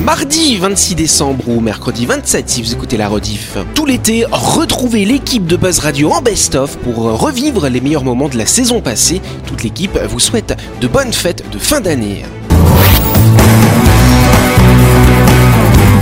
Mardi 26 décembre ou mercredi 27 si vous écoutez la rediff. Tout l'été, retrouvez l'équipe de Buzz Radio en best-of pour revivre les meilleurs moments de la saison passée. Toute l'équipe vous souhaite de bonnes fêtes de fin d'année.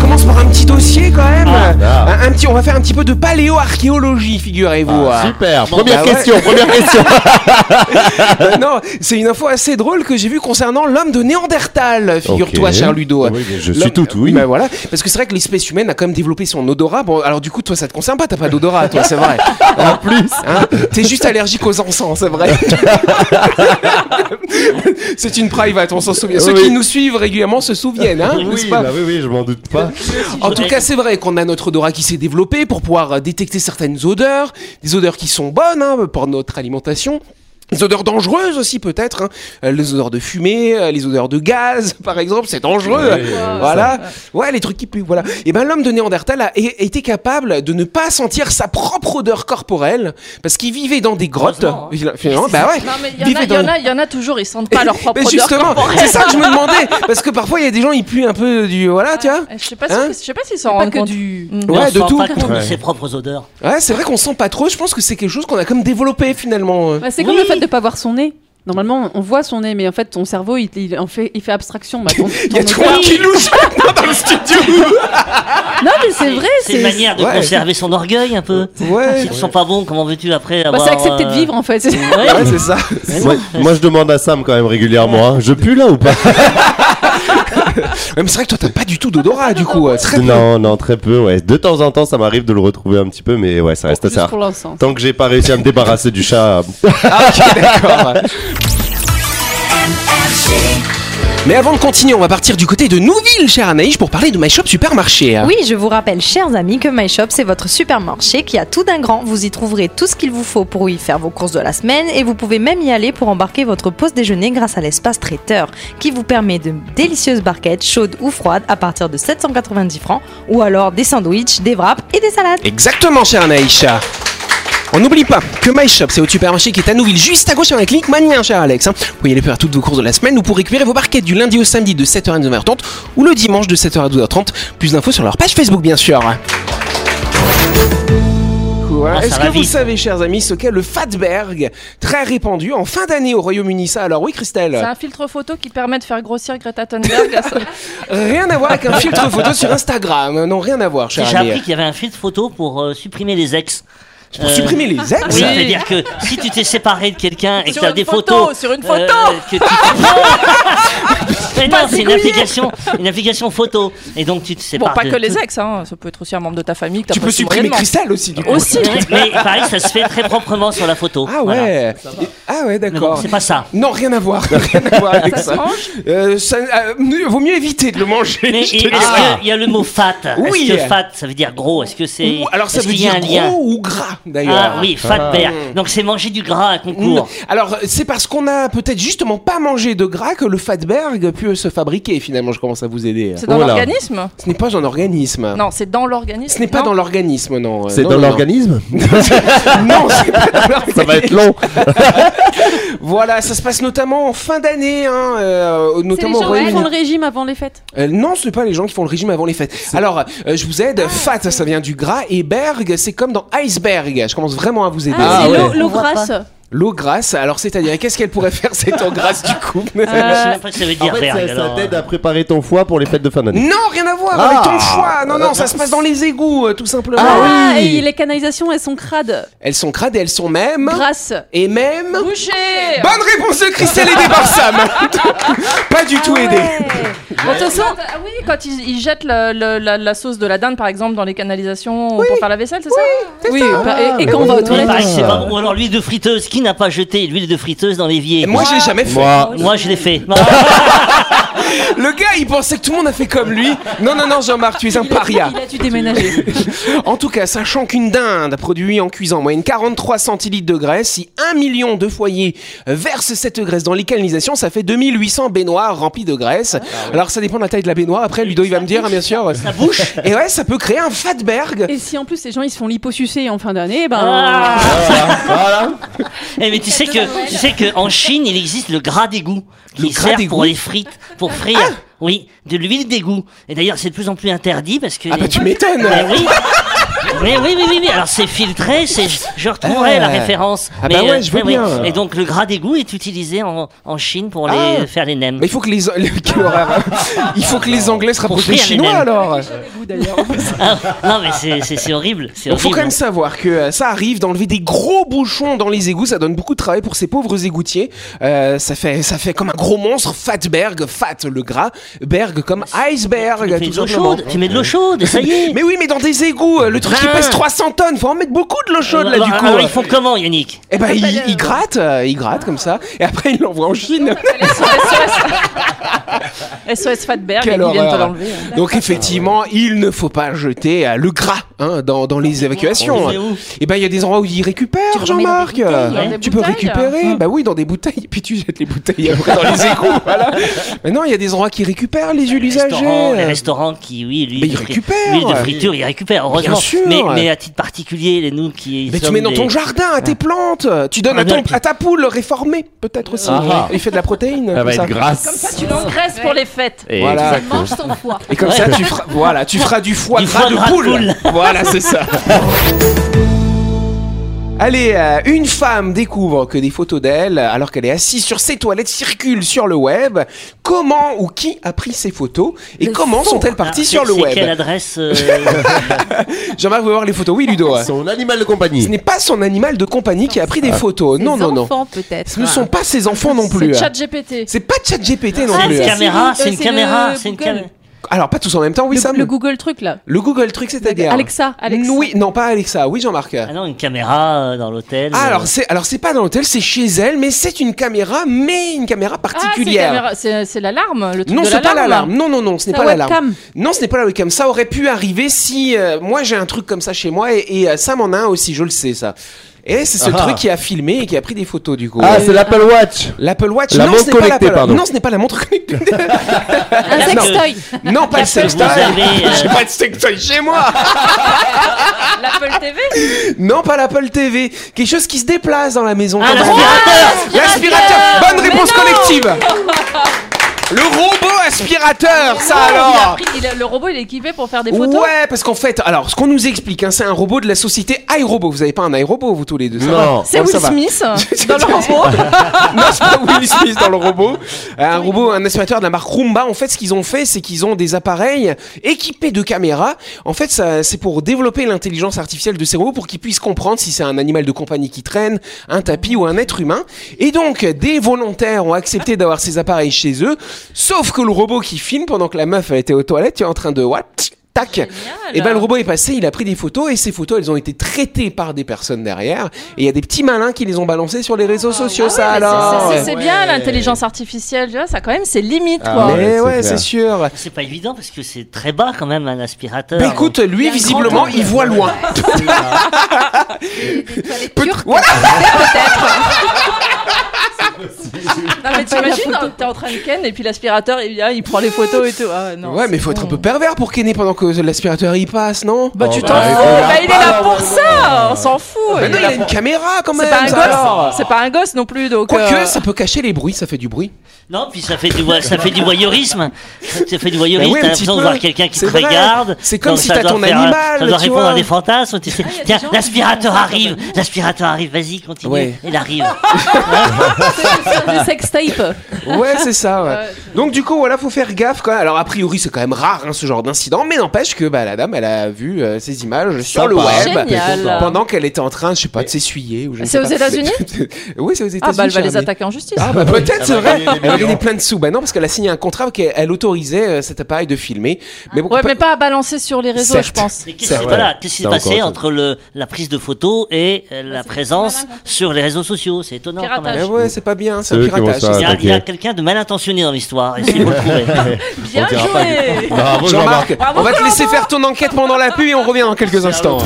On commence par un petit dossier quand même. Ah. Un, un petit, on va faire un petit peu de paléo-archéologie, figurez-vous. Ah, super. Première Bah ouais. question, première question. Euh, non, c'est une info assez drôle que j'ai vue concernant l'homme de Néandertal, figure-toi, Ok. cher Ludo. Oui, je suis tout oui. Ben voilà, parce que c'est vrai que l'espèce humaine a quand même développé son odorat. Bon, alors du coup, toi, ça te concerne pas, t'as pas d'odorat, toi, c'est vrai. En plus. Hein T'es juste allergique aux encens, c'est vrai. c'est une private, on s'en souvient. Ceux Oui. qui nous suivent régulièrement se souviennent, hein, Oui, pas bah oui, oui, je m'en doute pas. En tout cas, c'est vrai qu'on a notre odorat qui s'est développé pour pouvoir euh, détecter certaines odeurs, des odeurs qui sont bonnes hein, pour notre alimentation. Des odeurs dangereuses aussi peut-être, hein. Euh, les odeurs de fumée, euh, les odeurs de gaz par exemple, c'est dangereux. Ouais, voilà, ouais les trucs qui puent, voilà. Et ben l'homme de Néandertal a été capable de ne pas sentir sa propre odeur corporelle parce qu'il vivait dans des grottes. Hein. Finalement, bah ouais. Non, mais il y, en Vivait a- il y dans- en a, il y en a toujours, ils sentent pas leur propre Mais odeur justement, c'est ça que je me demandais parce que parfois il y a des gens ils puent un peu du voilà, tu vois. Je sais pas, Hein si, je sais pas s'ils s'en Pas rendent que compte. du. Mm. Ouais, on de tout. pas compte Ouais. de ses propres odeurs. Ouais, c'est vrai qu'on sent pas trop. Je pense que c'est quelque chose qu'on a comme développé finalement. Bah, c'est comme le fait de pas voir son nez. Normalement, on voit son nez, mais en fait, ton cerveau, il, il en fait, il fait abstraction. Bah, ton- Il y a monde odeur- qui louche dans le studio. Non, mais c'est vrai. C'est une manière de Ouais. conserver son orgueil un peu. Ouais. Si tu sens pas bon, comment veux-tu après Bah, c'est accepter de euh, vivre en fait. Ouais. Ouais, c'est ça. Moi, moi, je demande à Sam quand même régulièrement. hein. Je pue là ou pas? mais c'est vrai que toi, t'as pas du tout d'odorat, du coup. euh, Très peu. Non, non, très peu. Ouais, de temps en temps, ça m'arrive de le retrouver un petit peu, mais ouais, ça reste assez rare. l'encens. Tant que j'ai pas réussi à me débarrasser du chat. Ah, ok, d'accord. Mais avant de continuer, on va partir du côté de Nouville, cher Anaïs, pour parler de My Shop Supermarché. Oui, je vous rappelle, chers amis, que My Shop, c'est votre supermarché qui a tout d'un grand. Vous y trouverez tout ce qu'il vous faut pour y faire vos courses de la semaine et vous pouvez même y aller pour embarquer votre pause déjeuner grâce à l'espace traiteur qui vous permet de délicieuses barquettes chaudes ou froides à partir de 790 francs ou alors des sandwichs, des wraps et des salades. Exactement, cher Anaïs. On n'oublie pas que My Shop, c'est au supermarché qui est à Nouville, juste à gauche avec la clinique Mania, cher Alex. hein. Vous pouvez aller faire toutes vos courses de la semaine ou pour récupérer vos barquettes du lundi au samedi de 7h à 9h30 ou le dimanche de 7h à 12h30. Plus d'infos sur leur page Facebook, bien sûr. Ah, Est-ce que vous vite. savez, chers amis, ce qu'est le Fatberg Très répandu en fin d'année au Royaume-Uni, ça? Alors oui, Christelle C'est un filtre photo qui permet de faire grossir Greta Thunberg. à ça. Rien à voir avec un filtre photo sur Instagram. Non, rien à voir, cher J'ai appris qu'il y avait un fil de photo pour euh, supprimer les ex. Pour Euh, supprimer les ex Oui, c'est-à-dire que si tu t'es séparé de quelqu'un et que tu as des photo, photos. sur une euh, photo. que tu... Mais non, c'est une application, une application photo. Et donc tu te Bon, sépares. pas de que les tout- ex, hein. ça peut être aussi un membre de ta famille que Tu peux pas su supprimer. Christelle aussi, du coup. Aussi. Mais pareil, ça se fait très proprement sur la photo. Ah Voilà. ouais Ah ouais, bon, d'accord. c'est pas ça. Non, rien à voir. Rien à voir avec Ça ça. se mange Euh, ça, euh, vaut mieux éviter de le manger. Mais je et- te est-ce dis. qu'il y a le mot fat? Oui. Est-ce que fat, ça veut dire gros? Est-ce que c'est. Alors ça veut dire gros ou gras d'ailleurs. Ah oui, fat bear. Donc c'est manger du gras à Mm. concours. Alors c'est parce qu'on a peut-être justement pas mangé de gras que le fatberg peut se fabriquer finalement. Je commence à vous aider. C'est dans Oh l'organisme Ce n'est pas un organisme. Non, c'est dans l'organisme. Ce n'est pas dans l'organisme, non. Euh, C'est dans l'organisme Non, Non, c'est pas dans l'organisme. Ça va être long. Voilà, ça se passe notamment en fin d'année, hein, euh, les notamment au gens qui font le régime avant les fêtes. Euh, non, ce n'est pas les gens qui font le régime avant les fêtes. Alors, euh, je vous aide. Fat, ça vient du gras. Et berg, c'est comme dans iceberg. Je commence vraiment à vous aider. Ah, Ah, c'est ouais. l'eau- grasse. L'eau grasse, alors c'est-à-dire, qu'est-ce qu'elle pourrait faire cette eau grasse du coup Je sais même pas ce que ça veut En dire fait, ça, ça alors, t'aide à préparer ton foie pour les fêtes de fin d'année. Non, rien à voir Ah. avec ton foie. Non, non, ça se passe dans les égouts, euh, tout simplement. Ah, oui. et les canalisations, elles sont crades. Elles sont crades et elles sont même. Grasses. Et même. Boucher Bonne réponse de Christelle aidée par Sam. pas du tout aidée. Bon, de toute façon, ah oui, quand ils, ils jettent le- le- la, la sauce de la dinde, par exemple, dans les canalisations pour faire la vaisselle, c'est ça Oui, bah, et, et quand on va aux Oui, toilettes. pareil, c'est pas bon. Ou alors l'huile de friteuse. Qui n'a pas jeté l'huile de friteuse dans l'évier Moi, je l'ai jamais fait. Moi, Moi, je l'ai fait. Le gars, il pensait que tout le monde a fait comme lui. Non, non, non, Jean-Marc, tu es un paria. Il a dû déménager. En tout cas, sachant qu'une dinde produit en cuisant en moyenne 43 centilitres de graisse, si un million de foyers versent cette graisse dans les canalisations, ça fait 2800 baignoires remplies de graisse. Alors ça dépend de la taille de la baignoire. Après, Ludo, il va me dire, hein, bien sûr. Ça bouche. Et ouais, ça peut créer un fatberg. Et si en plus les gens ils se font liposucer en fin d'année, ben. Ah. Voilà. Eh, mais tu sais que tu sais que en Chine il existe le gras d'égout qui Le gras sert pour les frites, pour frire. Oui, de l'huile d'égout. Et d'ailleurs c'est de plus en plus interdit parce que. Ah bah tu m'étonnes. Oui. Oui, oui, oui, oui, oui. Alors c'est filtré, c'est, je retrouverai Ah. la référence. Ah bah ouais, je veux bien. Et donc le gras d'égout est utilisé en, en Chine pour les, Ah. faire les nems. Mais il faut que les il faut que les Anglais se rapprochent des les Chinois alors. Ah, non mais c'est, c'est, c'est horrible. C'est Il faut horrible. quand même savoir que euh, ça arrive d'enlever des gros bouchons dans les égouts, ça donne beaucoup de travail pour ces pauvres égoutiers. Euh, ça fait ça fait comme un gros monstre, fatberg, fat le gras, berg comme iceberg, Tu mets tout de l'eau simplement. chaude, tu mets de l'eau chaude, et ça y est. Mais oui, mais dans des égouts, euh, le truc qui Ah. Pèse 300 tonnes, faut en mettre beaucoup de l'eau chaude là Alors, du coup. alors, ils font comment Yannick? Eh ben ils il grattent, euh, ils grattent comme ça, et après ils l'envoient en Chine. SOS Fatberg, Quelle ils viennent te l'enlever. Donc effectivement, il ne faut pas jeter euh, le gras hein, dans, dans les évacuations. On le met où? Et ben il y a des endroits où ils récupèrent, remets dans Jean-Marc. des bouteilles, dans des Tu peux bouteilles. récupérer, bah oui, dans des bouteilles. Et puis tu jettes les bouteilles après dans les égouts. Voilà. Mais non, il y a des endroits qui récupèrent les huiles usagées. restaurants, les restaurants qui, oui, lui, Mais ils récupèrent. L'huile de friture, ils récupèrent, heureusement. Bien sûr. Mais, mais à titre particulier, les nous qui. Mais tu mets dans des- ton jardin, à tes plantes. Tu donnes Ah, à, ton, à ta poule réformée, peut-être aussi. Ah. Il fait de la protéine. Elle comme va ça. être grasse. Tu l'engraisses pour les fêtes. Et Voilà. exactement. son foie. Et comme ça, tu feras, voilà, tu feras du foie Du gras foie de gras de poule. poule. Voilà, c'est ça. Allez, euh, une femme découvre que des photos d'elle, alors qu'elle est assise sur ses toilettes, circulent sur le web. Comment ou qui a pris ces photos et Le comment faux. sont-elles parties Ah, sur c'est- le c'est quelle web adresse euh, Jean-Marc veut voir les photos. Oui, Ludo. Son animal de Ce compagnie. n'est pas son animal de compagnie qui a pris des photos. Non, non, non. enfants peut-être. Ce ne sont pas ses enfants non plus. C'est ChatGPT. C'est pas ChatGPT non C'est plus. une si, caméra, c'est euh, une c'est caméra, c'est une Google. caméra. Alors, pas tous en même temps, oui, le, Sam le Google truc là. Le Google truc, c'est-à-dire Alexa, Alexa. Oui, non, pas Alexa. Oui, Jean-Marc. Ah non, une caméra euh, dans l'hôtel. Ah, euh, alors c'est alors c'est pas dans l'hôtel, c'est chez elle, mais c'est une caméra, mais une caméra Ah, particulière. c'est l'alarme, le truc non, c'est pas l'alarme. Non, non, non, ce n'est pas l'alarme. webcam. Non, ce n'est pas la webcam. Ça aurait pu arriver si euh, moi j'ai un truc comme ça chez moi et, et, euh, Sam en a un aussi, je le sais ça. Et c'est ce Ah. truc qui a filmé et qui a pris des photos du coup. Ah, c'est l'Apple Watch. L'Apple Watch. La non, montre ce n'est pas connectée, l'Apple- pardon. Non, ce n'est pas la montre connectée. Un Non. sextoy. non, pas le sextoy. J'ai pas de sextoy chez moi. L'Apple TV Non, pas l'Apple TV. Quelque chose qui se déplace dans la maison. Ah, L'aspirateur. Bonne réponse collective. Le robot aspirateur, ça Il a alors. pris- il a- Le robot, il est équipé pour faire des photos. Ouais, parce qu'en fait, alors ce qu'on nous explique, hein, c'est un robot de la société iRobot. Vous avez pas un iRobot, vous tous les deux ça va Non. C'est Will. Smith dans le robot. non, c'est pas Will Smith dans le robot. Un robot, un aspirateur de la marque Roomba. En fait, ce qu'ils ont fait, c'est qu'ils ont des appareils équipés de caméras. En fait, ça, c'est pour développer l'intelligence artificielle de ces robots pour qu'ils puissent comprendre si c'est un animal de compagnie qui traîne, un tapis ou un être humain. Et donc, des volontaires ont accepté d'avoir ces appareils chez eux. Sauf que le robot qui filme pendant que la meuf était aux toilettes, tu es en train de what? Tac. Et ben le robot est passé, il a pris des photos et ces photos elles ont été traitées par des personnes derrière et il y a des petits malins qui les ont balancées sur les réseaux sociaux ça Ah, c'est- alors. c'est- bien l'intelligence artificielle, tu vois, ça quand même, c'est limite Ah quoi. Mais ouais, c'est sûr. C'est pas évident parce que c'est très bas quand même un aspirateur. Bah écoute, lui visiblement, il voit loin. Peut- Voilà. Non mais t'imagines, t'es en train de ken et puis l'aspirateur il vient, il prend les photos et tout. Ah, non, Ouais, mais c'est faut être un peu pervers pour kenner pendant que l'aspirateur y passe, non Bah tu Oh, t'en bah, fous, bah, il est là pour ça, on s'en fout. Mais il non, il a une pour- caméra quand même. C'est pas un gosse, c'est pas un gosse non plus donc. Quoique, euh, ça peut cacher les bruits, ça fait du bruit. Non, puis ça fait du, ça fait du voyeurisme. Ça fait du voyeurisme. T'as l'impression de voir quelqu'un qui te C'est regarde. C'est comme si t'as ton animal, Ça doit répondre à des fantasmes. Tu sais, Ah, tiens, l'aspirateur arrive. L'aspirateur arrive. Vas-y, continue. Il arrive. Le Ouais, c'est ça. ouais. Donc du coup, voilà, faut faire gaffe. Quoi. Alors a priori, c'est quand même rare hein, ce genre d'incident, mais n'empêche que bah, la dame, elle a vu euh, ces images sur le web Génial. pendant qu'elle était en train, je sais pas, de s'essuyer. ou C'est aux. États-Unis Oui, c'est aux États-Unis. Ah bah elle va les ami. attaquer en justice. Ah bah peut-être, c'est Elle va vrai. Elle va gagner plein de sous. Bah non, parce qu'elle a signé un contrat qu'elle elle autorisait euh, cet appareil de filmer. Mais bon, Ouais, pas- mais pas à balancer sur les réseaux, je pense. Mais qu'est-ce C'est qui vrai. voilà, qu'est-ce qui s'est C'est passé entre la prise de photos et euh, la présence sur les réseaux sociaux? C'est étonnant quand ouais, c'est pas bien, c'est C'est piratage. Il y a, quelqu'un de mal intentionné dans l'histoire. Le trouver. Bien On joué Bravo, Jean-Marc, Bravo, on va te laisser faire ton enquête pendant la pub et on revient dans quelques instants.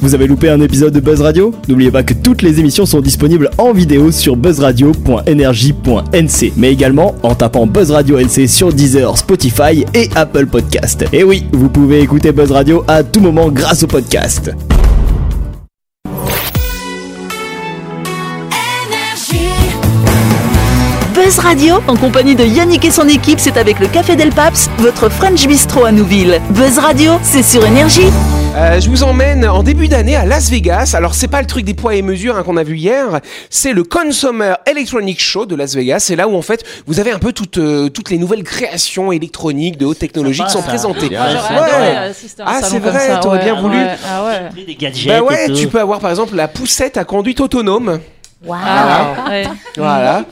Vous avez loupé un épisode de Buzz Radio? N'oubliez pas que toutes les émissions sont disponibles en vidéo sur buzzradio.energie.nc, mais également en tapant Buzz Radio NC sur Deezer, Spotify et Apple Podcast. Et oui, vous pouvez écouter Buzz Radio à tout moment grâce au podcast. Buzz Radio, en compagnie de Yannick et son équipe, c'est avec le Café Del Paps, votre French Bistro à Nouville. Buzz Radio, c'est sur Énergie. Euh, je vous emmène en début d'année à Las Vegas. Alors c'est pas le truc des poids et mesures hein, qu'on a vu hier, c'est le Consumer Electronic Show de Las Vegas. C'est là où en fait vous avez un peu toutes, euh, toutes les nouvelles créations électroniques de haute technologie qui sont présentées. Ah, Ouais. Ah, c'est vrai, t'aurais ouais, bien voulu. ouais, Ah ouais. Des gadgets Bah ouais, tu peux avoir par exemple la poussette à conduite autonome. Ah, ouais. Voilà.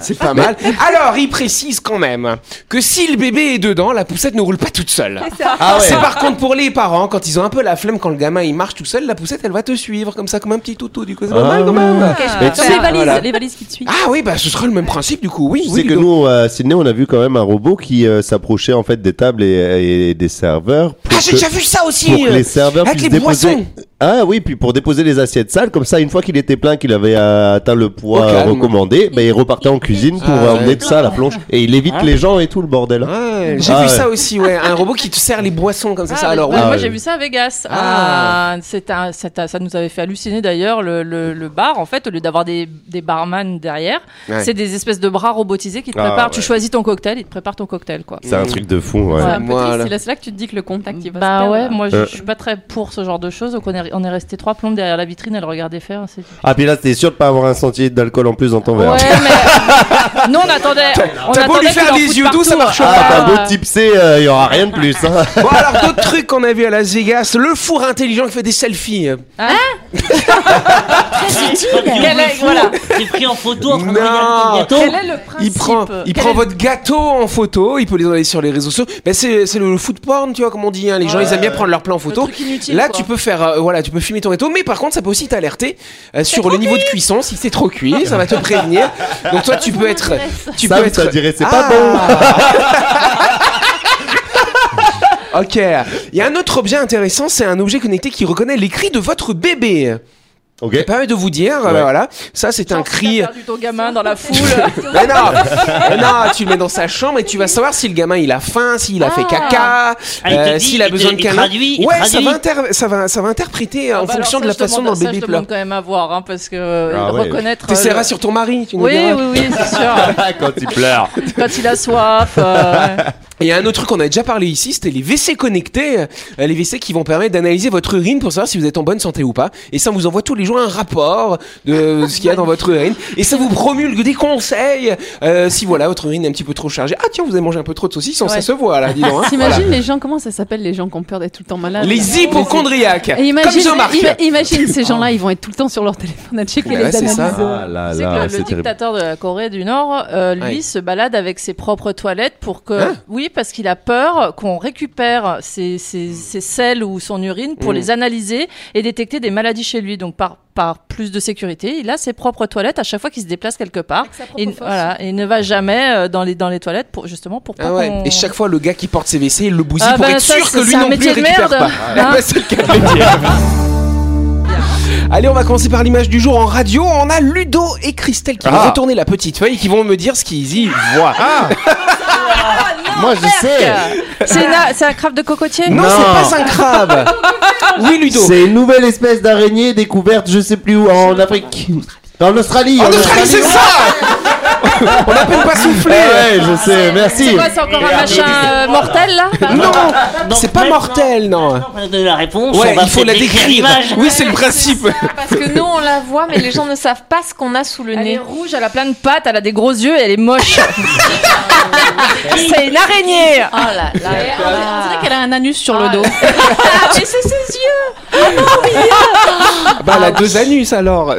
C'est pas mal. Alors, il précise quand même que si le bébé est dedans, la poussette ne roule pas toute seule. Ah ouais. C'est par contre pour les parents, quand ils ont un peu la flemme, quand le gamin il marche tout seul, la poussette elle va te suivre comme ça, comme un petit toutou. Du coup, c'est pas Ah mal quand même. Mais tu sais- les valises, Voilà. les valises qui te suivent. Ah oui, bah ce sera le même principe du coup. Oui, Tu oui. que Ludo. nous, à Sydney, on a vu quand même un robot qui euh, s'approchait en fait des tables et, et des serveurs. Ah, j'ai que- déjà vu ça aussi. pour que les serveurs Avec puissent les déposer. boissons. Ah oui, puis pour déposer les assiettes sales, comme ça, une fois qu'il était plein, qu'il avait euh, atteint le poids recommandé, bah, il repartait en cuisine pour Ah euh, emmener de ça à la plonge. Et il évite Ah. les gens et tout le bordel. Ouais, j'ai Ah vu ouais. ça aussi, ouais. Un robot qui te sert les boissons comme ça. Ah, alors, bah, ouais. Ah moi j'ai vu ça à Vegas. Ah. Ah, c'est un- ça nous avait fait halluciner d'ailleurs le, le- le bar en fait au lieu d'avoir des, des barman derrière, Ouais. c'est des espèces de bras robotisés qui te Ah, préparent. Tu choisis ton cocktail, ils te préparent ton cocktail quoi. C'est un truc de fou, ouais. C'est là- c'est là que tu te dis que le contact il va se Bah ouais, moi je, Euh. suis pas très pour ce genre de choses. Donc on est, on est resté trois plombes derrière la vitrine et le regarder faire. c'est- Ah, puis là, t'es sûr de pas avoir un sentier d'alcool en plus dans ton verre. Ouais, mais nous on attendait. On T'as beau lui faire des yeux doux, ça marche pas. Ah, t'as beau tipsy, il y aura rien de plus. Hein. Bon, alors d'autres trucs qu'on a vu à Las Vegas, le four intelligent qui fait des selfies. Quel est- voilà. T'es pris en photo en train de regarder ton Quel gâteau. est le principe Il prend, il prend est- votre gâteau en photo, il peut les envoyer sur les réseaux sociaux. Ben c'est, c'est le food porn, tu vois, comme on dit. Hein. Les gens, ils aiment bien prendre leur plan en photo. inutile, Là, quoi. tu peux faire, euh, voilà, tu peux filmer ton gâteau, mais par contre, ça peut aussi t'alerter euh, sur le niveau de cuisson. Si c'est trop cuit, ça va te prévenir. Donc toi, tu peux être, tu Sam, peux être. ça dirait, c'est Ah. pas Ok. Il y a un autre objet intéressant, c'est un objet connecté qui reconnaît les cris de votre bébé. Ok. Ça permet de vous dire, euh, voilà, ça c'est un cri. T'as perdu ton gamin dans la foule. Mais non, mais non, tu le mets dans sa chambre et tu vas savoir si le gamin il a faim, s'il a fait Ah. caca, Ah, dit, s'il a besoin de câlin. ouais, ça va, inter- ça va, ça va interpréter Ah en bah fonction alors de la façon dont le ça, bébé je pleure. demande quand même à voir, hein, parce que euh, Ah ouais. reconnaître. T'essaieras le- sur ton mari, tu nous Oui, diras. oui, oui, c'est sûr. Quand il pleure. Quand il a soif. Et il y a un autre truc qu'on a déjà parlé ici, c'était les WC connectés, euh, les WC qui vont permettre d'analyser votre urine pour savoir si vous êtes en bonne santé ou pas. Et ça, on vous envoie tous les jours un rapport de ce qu'il y a dans votre urine. Et ça vous promulgue des conseils. euh, si voilà, votre urine est un petit peu trop chargée. Ah tiens, vous avez mangé un peu trop de saucisson, ça Ouais. se voit là, dis donc. hein. T'imagines les gens, comment ça s'appelle les gens qui ont peur d'être tout le temps malades Les hypochondriaques. Et Comme imagine, Jean-Marc. ima- imagine ces gens-là, ils vont être tout le temps sur leur téléphone à checker Ouais, les c'est ça. analyses. Ah là que le, terrible. dictateur de la Corée du Nord, euh, lui, Ouais. se balade avec ses propres toilettes pour que. Hein oui, parce qu'il a peur qu'on récupère ses, ses, ses selles ou son urine pour Mm. les analyser et détecter des maladies chez lui. Donc, par, par plus de sécurité, il a ses propres toilettes à chaque fois qu'il se déplace quelque part. Et, voilà, et il ne va jamais euh, dans, les, dans les toilettes pour, justement pour pas Ah ouais. qu'on- Et chaque fois, le gars qui porte ses WC, il le bousille Ah pour bah être ça, sûr que lui non plus récupère merde. pas. Hein Bah. Allez, on va commencer par l'image du jour en radio. On a Ludo et Christelle qui vont Ah. retourner la petite feuille et qui vont me dire ce qu'ils y voient. Ah Moi je sais C'est une- c'est un crabe de cocotier Non, Non. c'est pas un crabe. oui, Ludo. C'est une nouvelle espèce d'araignée découverte je sais plus où, en Afrique. En Australie En Australie, c'est ça On n'a même pas soufflé. Ouais, je sais, merci. C'est quoi, c'est encore un machin euh, mortel là Non, c'est pas mortel, non. Donné la réponse, Ouais, on va il faut la décrire. Oui, c'est le principe. Parce que nous on la voit, mais les gens ne savent pas ce qu'on a sous le Elle est nez. rouge, elle a plein de pattes, elle a des gros yeux et elle est moche. c'est une araignée. Oh là là. On dirait qu'elle a un anus sur le dos. Ah, mais c'est ses yeux Bah, elle a deux anus alors. Et,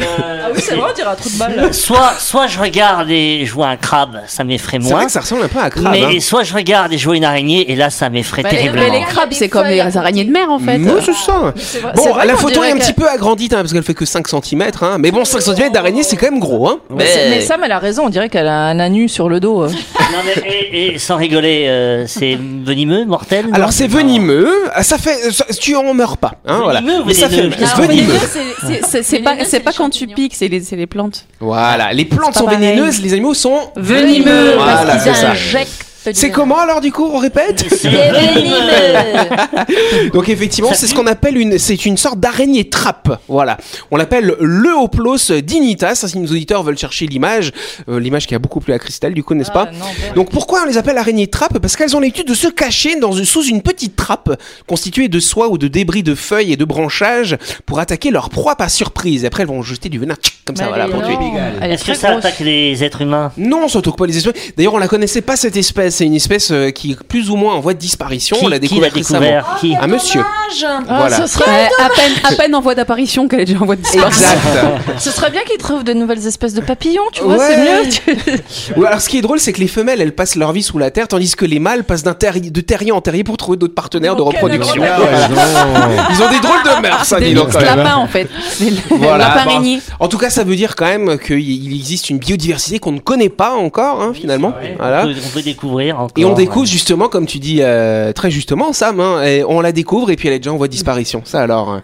euh, oui, c'est vrai, on dirait un trou de balle. Soit, soit je regarde et je vois un crabe, ça m'effraie C'est vrai moins. que ça ressemble un peu à un crabe. Mais hein. soit je regarde et je vois une araignée et là ça m'effraie les- terriblement. mais les crabes, c'est comme les araignées de mer en fait. Non, c'est ça. C'est vrai- Bon, la photo est un que- petit peu agrandie, hein, parce qu'elle fait que 5 cm. Hein. Mais bon, 5 cm d'araignée, c'est quand même gros. Hein. Mais, mais Sam, elle a raison, on dirait qu'elle a un anus sur le dos. euh. Non, mais, et, et sans rigoler, euh, c'est venimeux, mortel non Alors c'est venimeux, ah, ça fait, ça- tu en meurs pas, hein, voilà. Venimeux Mais ça fait Alors, venimeux. venimeux, c'est- pas, c'est pas quand tu piques, c'est les, c'est les plantes. Voilà, les plantes sont pareil. vénéneuses, les animaux sont Venimeux. Voilà, Parce c'est qu'ils ça. injectent C'est comment alors du coup On répète C'est Donc effectivement, c'est ce qu'on appelle une, c'est une sorte d'araignée trappe. Voilà, on l'appelle le Hoplos dignitas. Si nos auditeurs veulent chercher l'image, euh, l'image qui a beaucoup plu à Christelle, du coup, n'est-ce pas Ah, non, ben- Donc pourquoi on les appelle araignées trappes? Parce qu'elles ont l'habitude de se cacher dans, sous une petite trappe constituée de soie ou de débris de feuilles et de branchages pour attaquer leur proie par surprise. Après, elles vont jeter du venin comme ça, Mais voilà, pour tuer. Est-ce que ça grosse. attaque les êtres humains? Non, ça toque pas les espèces. D'ailleurs, on la connaissait pas cette espèce. C'est une espèce euh, qui est plus ou moins en voie de disparition. Qui, on l'a qui découvert l'a récemment. découvert Qui? Un monsieur. Ah, Voilà. ce, serait, à, peine, à peine en voie d'apparition qu'elle est déjà en voie de disparition. Exact. ce serait bien qu'ils trouvent de nouvelles espèces de papillons, tu vois, Ouais. c'est mieux. tu- Ouais, alors, ce qui est drôle, c'est que les femelles, elles passent leur vie sous la terre, tandis que les mâles passent d'un terri- de terrier en terrier pour trouver d'autres partenaires de reproduction. Ils ont des drôles de mœurs, ça, Des donc. mixtes quand même. lapins en fait. Des Voilà, lapins araignées. En tout cas, ça veut dire quand même qu'il il existe une biodiversité qu'on ne connaît pas encore, hein, finalement. Voilà. on, peut, on peut découvrir encore. Et on découvre justement, comme tu dis euh, très justement, Sam, hein, et on la découvre et puis elle est déjà en voie de disparition. Ça alors. hein.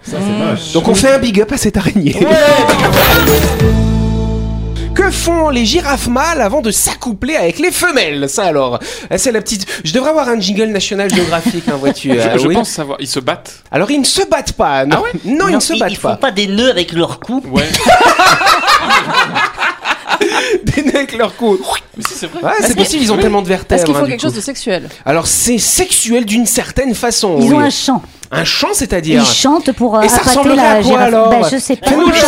Donc on fait un big up à cette araignée. Que font les girafes mâles avant de s'accoupler avec les femelles Ça alors, Ah, c'est la petite. Je devrais avoir un jingle national géographique, hein, vois-tu Je, euh, je oui. pense savoir. Ils se battent. Alors ils ne se battent pas. Non, non, ils ne se ils, battent ils font pas. pas des nœuds avec leur cou. Ouais. Des nœuds avec leur cou. Mais si, c'est vrai. Ouais, c'est possible. Ils ont tellement de vertèbres. Est-ce qu'il hein, faut du quelque chose de sexuel Alors c'est sexuel d'une certaine façon. Ils oui. ont un chant. Un chant, c'est-à-dire. Ils chantent pour euh, Et ça ressemblerait la à quoi, girafe. alors Bah, je sais pas. Fais-nous le chant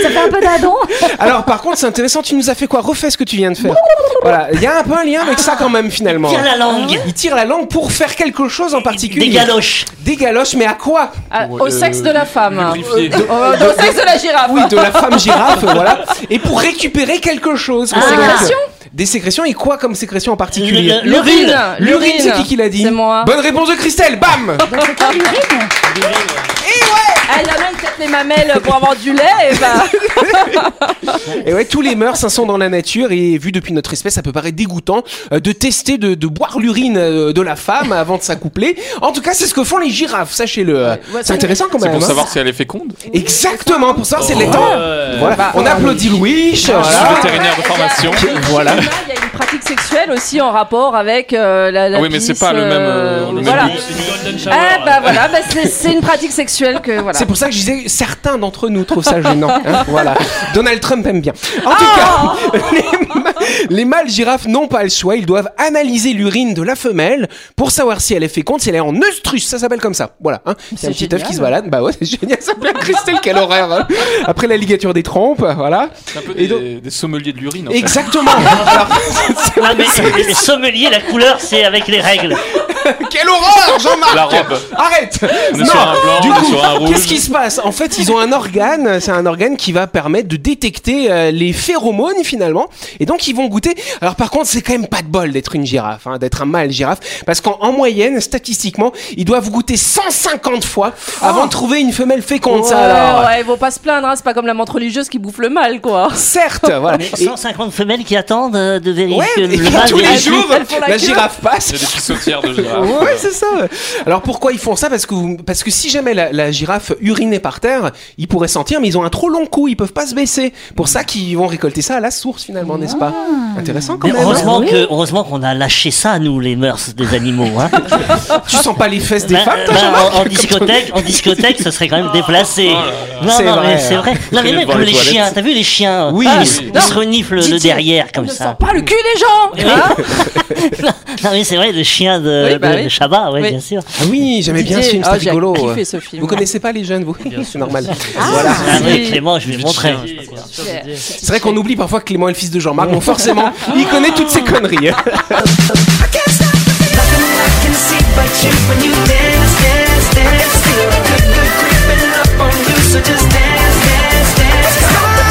Ça fait un peu d'adon. Alors par contre, c'est intéressant. Tu nous as fait quoi? Refais ce que tu viens de faire. Voilà, il y a un peu un lien avec ça quand même finalement. Tire la langue. Il tire la langue pour faire quelque chose en particulier. Des galoches. Des galoches, mais à quoi? Ah, Au sexe de la femme. Lubrifié. Au, au sexe de la girafe. Oui, de la femme girafe, voilà. Et pour récupérer quelque chose. Des sécrétions Des sécrétions et quoi comme sécrétion en particulier? Le- le- L'urine. L'urine, c'est qui qui l'a dit? C'est moi. Bonne réponse de Christelle, bam Ah, il y en a, ils têtent les mamelles pour avoir du lait. Et bah... Et ouais, tous les mœurs hein, sont dans la nature et vu depuis notre espèce, ça peut paraître dégoûtant euh, de tester de, de boire l'urine euh, de la femme avant de s'accoupler. En tout cas, c'est ce que font les girafes, sachez-le. ouais, c'est c'est- intéressant quand C'est même. pour hein. savoir si elle est féconde. Exactement, pour savoir si elle est temps. Voilà. Bah, On applaudit Louis. Je suis Voilà. vétérinaire de formation. Voilà. Il y a une pratique sexuelle aussi en rapport avec euh, la, la Ah oui, mais c'est pas le même, euh, le même voilà. but. Ah bah voilà, bah, c'est c'est une pratique sexuelle que voilà. C'est pour ça que je disais certains d'entre nous trouvent ça gênant. hein, voilà. Donald Trump aime bien. En Oh tout cas, les, ma- les mâles girafes n'ont pas le choix. Ils doivent analyser l'urine de la femelle pour savoir si elle est féconde, si elle est en œstrus. Ça s'appelle comme ça. Voilà. Hein. C'est un C'est petit œuf génial. qui se balade. Bah ouais, c'est génial. Ça s'appelle Christelle. Quelle horreur. hein. Après la ligature des trompes. Voilà. C'est un peu Et des, donc- des sommeliers de l'urine. en fait. Exactement. Alors, mais les sommeliers, la couleur, c'est avec les règles. quelle horreur, Jean-Marc. La robe. Arrête On est sur un blanc, du on est coup, sur un rouge. qu'est-ce qui se passe En fait, ils ont un organe, c'est un organe qui va permettre de détecter euh, les phéromones finalement, et donc ils vont goûter. Alors par contre, c'est quand même pas de bol d'être une girafe, hein, d'être un mâle girafe, parce qu'en en moyenne, statistiquement, ils doivent goûter 150 fois avant de trouver une femelle féconde. ça Ouais, alors. ouais, ils vont pas se plaindre, hein, c'est pas comme la menthe religieuse qui bouffe le mal quoi. Certes, voilà. Mais Et- 150 femelles qui attendent euh, de vérifier Ouais, que et le mâle tous les vérifie. jours, elles font la la queue. girafe passe. Il y a des de girafes. Ouais, c'est ça. Alors pourquoi ils font ça? Parce que vous- parce que si jamais la, la girafe urinait par terre, ils pourraient sentir, mais ils ont un trop long cou, ils peuvent pas se baisser. Pour ça qu'ils vont récolter ça à la source finalement, n'est-ce pas? Intéressant quand Mais même. hein. heureusement que heureusement qu'on a lâché ça nous les mœurs des animaux hein. Tu sens pas les fesses des Ben, femmes, toi, ben, Jean-Marc en, en discothèque en discothèque ce serait quand même déplacé. non C'est non vrai, mais c'est hein. vrai. Non mais Traîner même devant comme les les toilettes. chiens, t'as vu les chiens Oui. Ah, Oui. Ils se reniflent le, Didier, derrière comme Ne ça. sens pas le cul des gens. hein non mais c'est vrai le chien de, Oui, bah de, oui. de Chabat ouais Oui. bien sûr. Ah oui, j'aimais bien ce Didier, film, ah, c'était rigolo. kiffé ce film. Vous connaissez pas les jeunes, vous C'est normal. Voilà. Ah oui Clément je vais montrer. C'est vrai qu'on oublie parfois que Clément est le fils de Jean-Marc, donc forcément, il connaît toutes ces conneries.